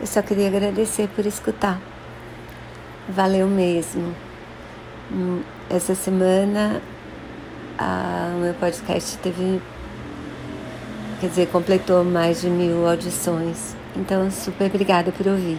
Eu só queria agradecer por escutar. Valeu mesmo. Hum, essa semana o meu podcast teve, quer dizer, completou mais de mil audições. Então, super obrigada por ouvir.